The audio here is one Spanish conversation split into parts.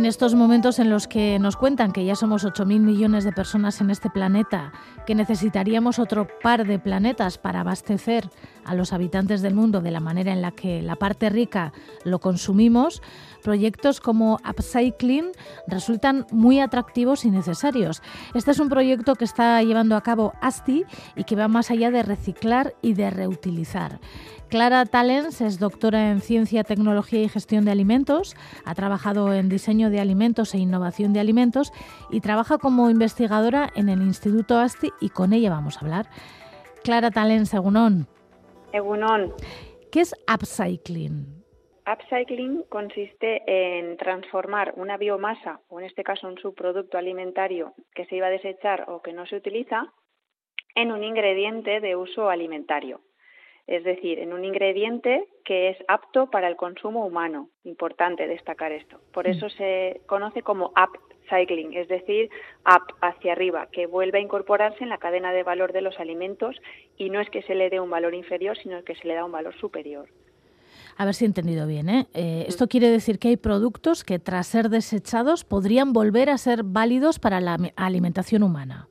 En estos momentos en los que nos cuentan que ya somos 8.000 millones de personas en este planeta, que necesitaríamos otro par de planetas para abastecer a los habitantes del mundo de la manera en la que la parte rica lo consumimos, proyectos como Upcycling resultan muy atractivos y necesarios. Este es un proyecto que está llevando a cabo ASTI y que va más allá de reciclar y de reutilizar. Clara Talens es doctora en Ciencia, Tecnología y Gestión de Alimentos, ha trabajado en diseño de alimentos e innovación de alimentos y trabaja como investigadora en el Instituto ASTI y con ella vamos a hablar. Clara Talens, Egunon. Egunon. ¿Qué es upcycling? Upcycling consiste en transformar una biomasa, o en este caso un subproducto alimentario que se iba a desechar o que no se utiliza, en un ingrediente de uso alimentario es decir, en un ingrediente que es apto para el consumo humano. Importante destacar esto. Por eso mm. se conoce como upcycling, es decir, up hacia arriba, que vuelve a incorporarse en la cadena de valor de los alimentos y no es que se le dé un valor inferior, sino que se le da un valor superior. A ver si he entendido bien. ¿eh? Eh, esto quiere decir que hay productos que tras ser desechados podrían volver a ser válidos para la alimentación humana.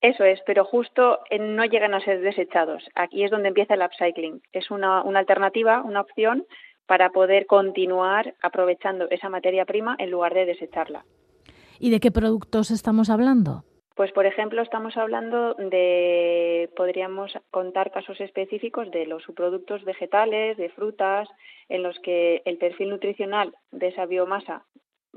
Eso es, pero justo no llegan a ser desechados. Aquí es donde empieza el upcycling. Es una, una alternativa, una opción para poder continuar aprovechando esa materia prima en lugar de desecharla. ¿Y de qué productos estamos hablando? Pues, por ejemplo, estamos hablando de, podríamos contar casos específicos de los subproductos vegetales, de frutas, en los que el perfil nutricional de esa biomasa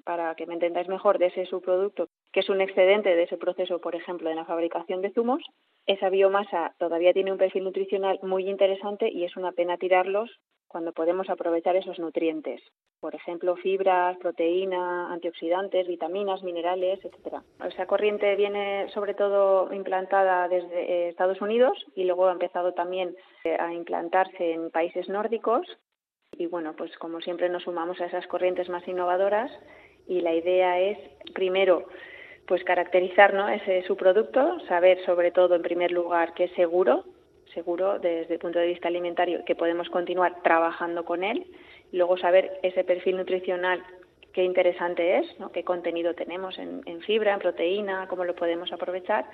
para que me entendáis mejor, de ese subproducto, que es un excedente de ese proceso, por ejemplo, de la fabricación de zumos, esa biomasa todavía tiene un perfil nutricional muy interesante y es una pena tirarlos cuando podemos aprovechar esos nutrientes. Por ejemplo, fibras, proteína, antioxidantes, vitaminas, minerales, etcétera. Esa corriente viene sobre todo implantada desde eh, Estados Unidos y luego ha empezado también eh, a implantarse en países nórdicos y bueno, pues como siempre nos sumamos a esas corrientes más innovadoras y la idea es primero pues caracterizar ese su producto, saber sobre todo en primer lugar que es seguro, seguro desde el punto de vista alimentario, que podemos continuar trabajando con él, luego saber ese perfil nutricional qué interesante es, qué contenido tenemos en, fibra, en proteína, cómo lo podemos aprovechar.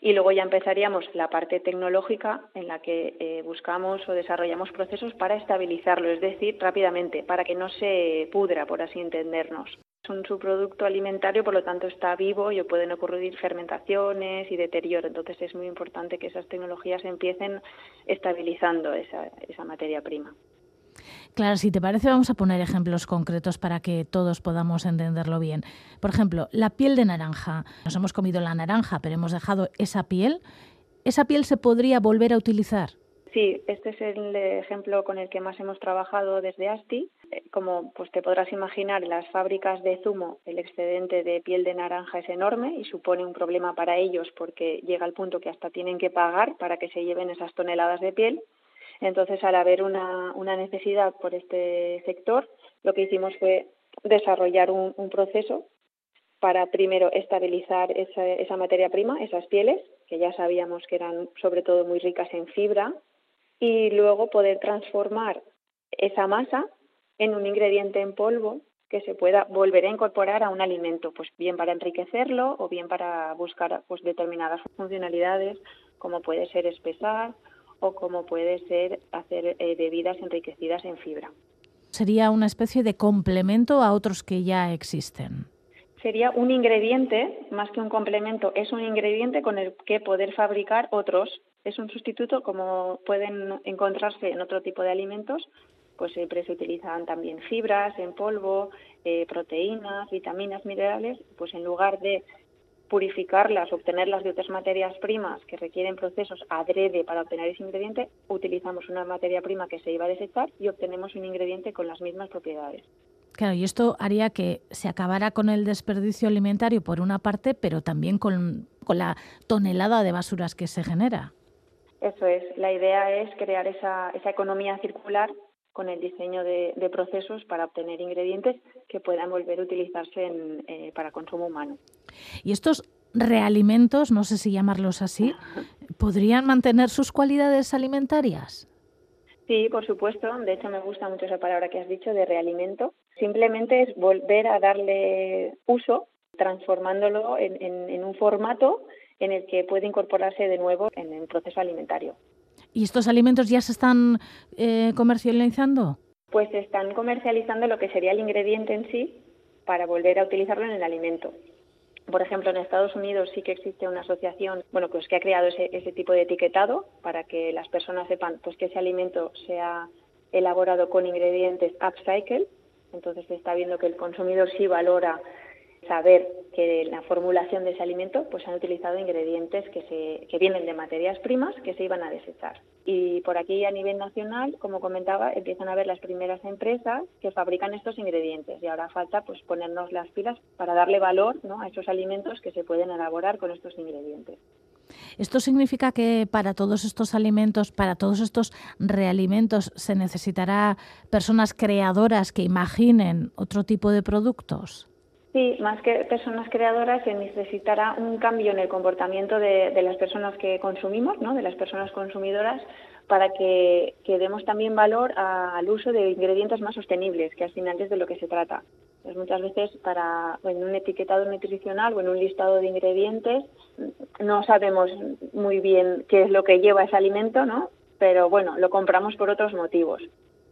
Y luego ya empezaríamos la parte tecnológica en la que eh, buscamos o desarrollamos procesos para estabilizarlo, es decir, rápidamente, para que no se pudra, por así entendernos. Es un subproducto alimentario, por lo tanto está vivo y pueden ocurrir fermentaciones y deterioro. Entonces es muy importante que esas tecnologías empiecen estabilizando esa, esa materia prima. Claro, si te parece, vamos a poner ejemplos concretos para que todos podamos entenderlo bien. Por ejemplo, la piel de naranja. Nos hemos comido la naranja, pero hemos dejado esa piel. ¿Esa piel se podría volver a utilizar? Sí, este es el ejemplo con el que más hemos trabajado desde ASTI. Eh, como pues te podrás imaginar, en las fábricas de zumo el excedente de piel de naranja es enorme y supone un problema para ellos porque llega al punto que hasta tienen que pagar para que se lleven esas toneladas de piel. Entonces, al haber una, una necesidad por este sector, lo que hicimos fue desarrollar un, proceso para primero estabilizar esa, esa, materia prima, esas pieles, que ya sabíamos que eran sobre todo muy ricas en fibra, y luego poder transformar esa masa en un ingrediente en polvo que se pueda volver a incorporar a un alimento, pues bien para enriquecerlo o bien para buscar pues determinadas funcionalidades, como puede ser espesar o como puede ser hacer eh, bebidas enriquecidas en fibra. Sería una especie de complemento a otros que ya existen. Sería un ingrediente, más que un complemento, es un ingrediente con el que poder fabricar otros. Es un sustituto como pueden encontrarse en otro tipo de alimentos, pues siempre se utilizan también fibras en polvo, eh, proteínas, vitaminas, minerales, pues en lugar de purificarlas, obtenerlas de otras materias primas que requieren procesos adrede para obtener ese ingrediente, utilizamos una materia prima que se iba a desechar y obtenemos un ingrediente con las mismas propiedades. Claro, y esto haría que se acabara con el desperdicio alimentario por una parte, pero también con, con la tonelada de basuras que se genera. Eso es, la idea es crear esa, esa economía circular con el diseño de, procesos para obtener ingredientes que puedan volver a utilizarse eh, para consumo humano. ¿Y estos realimentos, no sé si llamarlos así, podrían mantener sus cualidades alimentarias? Sí, por supuesto. De hecho, me gusta mucho esa palabra que has dicho de realimento, Simplemente es volver a darle uso, transformándolo en, un formato en el que puede incorporarse de nuevo en el proceso alimentario. ¿Y estos alimentos ya se están eh, comercializando? Pues se están comercializando lo que sería el ingrediente en sí para volver a utilizarlo en el alimento. Por ejemplo, en Estados Unidos sí que existe una asociación, bueno, pues que ha creado ese, ese tipo de etiquetado para que las personas sepan pues que ese alimento sea elaborado con ingredientes upcycle. Entonces se está viendo que el consumidor sí valora saber que en la formulación de ese alimento pues han utilizado ingredientes que, se, que vienen de materias primas que se iban a desechar. Y por aquí a nivel nacional, como comentaba, empiezan a ver las primeras empresas que fabrican estos ingredientes y ahora falta pues ponernos las pilas para darle valor ¿no? a esos alimentos que se pueden elaborar con estos ingredientes. ¿Esto significa que para todos estos alimentos, para todos estos realimentos, se necesitará personas creadoras que imaginen otro tipo de productos? Sí, más que personas creadoras se necesitará un cambio en el comportamiento de, las personas que consumimos, ¿no? de las personas consumidoras, para que, demos también valor al uso de ingredientes más sostenibles, que al final es de lo que se trata. Pues muchas veces para en un etiquetado nutricional o en un listado de ingredientes no sabemos muy bien qué es lo que lleva ese alimento, ¿no? Pero bueno, lo compramos por otros motivos.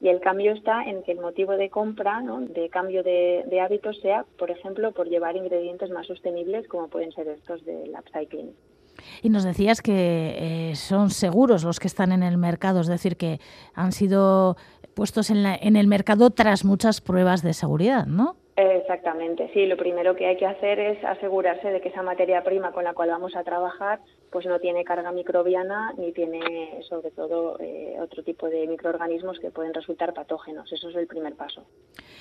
Y el cambio está en que el motivo de compra, ¿no? de cambio de, hábitos, sea, por ejemplo, por llevar ingredientes más sostenibles, como pueden ser estos del upcycling. Y nos decías que eh, son seguros los que están en el mercado, es decir, que han sido puestos en, en el mercado tras muchas pruebas de seguridad, ¿no? Exactamente, sí. Lo primero que hay que hacer es asegurarse de que esa materia prima con la cual vamos a trabajar pues no tiene carga microbiana ni tiene sobre todo eh, otro tipo de microorganismos que pueden resultar patógenos. Eso es el primer paso.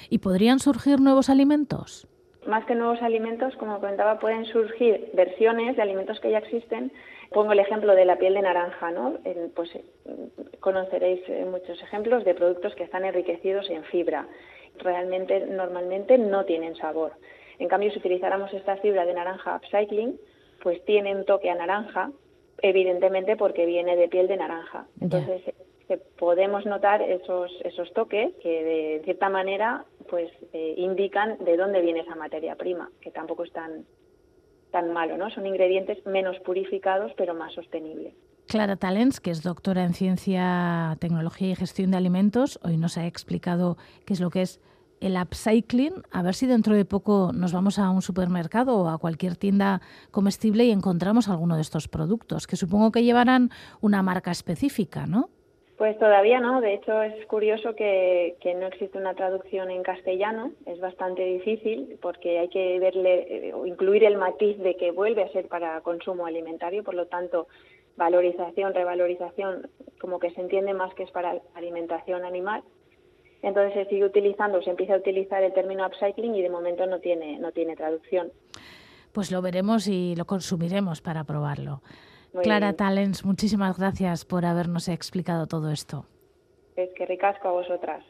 ¿Y podrían surgir nuevos alimentos? Más que nuevos alimentos, como comentaba, pueden surgir versiones de alimentos que ya existen. Pongo el ejemplo de la piel de naranja, ¿no? pues conoceréis eh, muchos ejemplos de productos que están enriquecidos en fibra realmente normalmente no tienen sabor. En cambio, si utilizáramos esta fibra de naranja upcycling, pues tiene un toque a naranja, evidentemente porque viene de piel de naranja. Entonces, podemos notar esos, esos toques que de cierta manera pues eh, indican de dónde viene esa materia prima, que tampoco es tan, tan malo, ¿no? Son ingredientes menos purificados pero más sostenibles. Clara Talens, que es doctora en Ciencia, Tecnología y Gestión de Alimentos, hoy nos ha explicado qué es lo que es el upcycling. A ver si dentro de poco nos vamos a un supermercado o a cualquier tienda comestible y encontramos alguno de estos productos, que supongo que llevarán una marca específica, ¿no? Pues todavía no, de hecho es curioso que, que, no existe una traducción en castellano, es bastante difícil porque hay que verle eh, o incluir el matiz de que vuelve a ser para consumo alimentario, por lo tanto valorización, revalorización, como que se entiende más que es para alimentación animal. Entonces se sigue utilizando, se empieza a utilizar el término upcycling y de momento no tiene, no tiene traducción. Pues lo veremos y lo consumiremos para probarlo. Clara Talens, muchísimas gracias por habernos explicado todo esto. Es que ricasco a vosotras.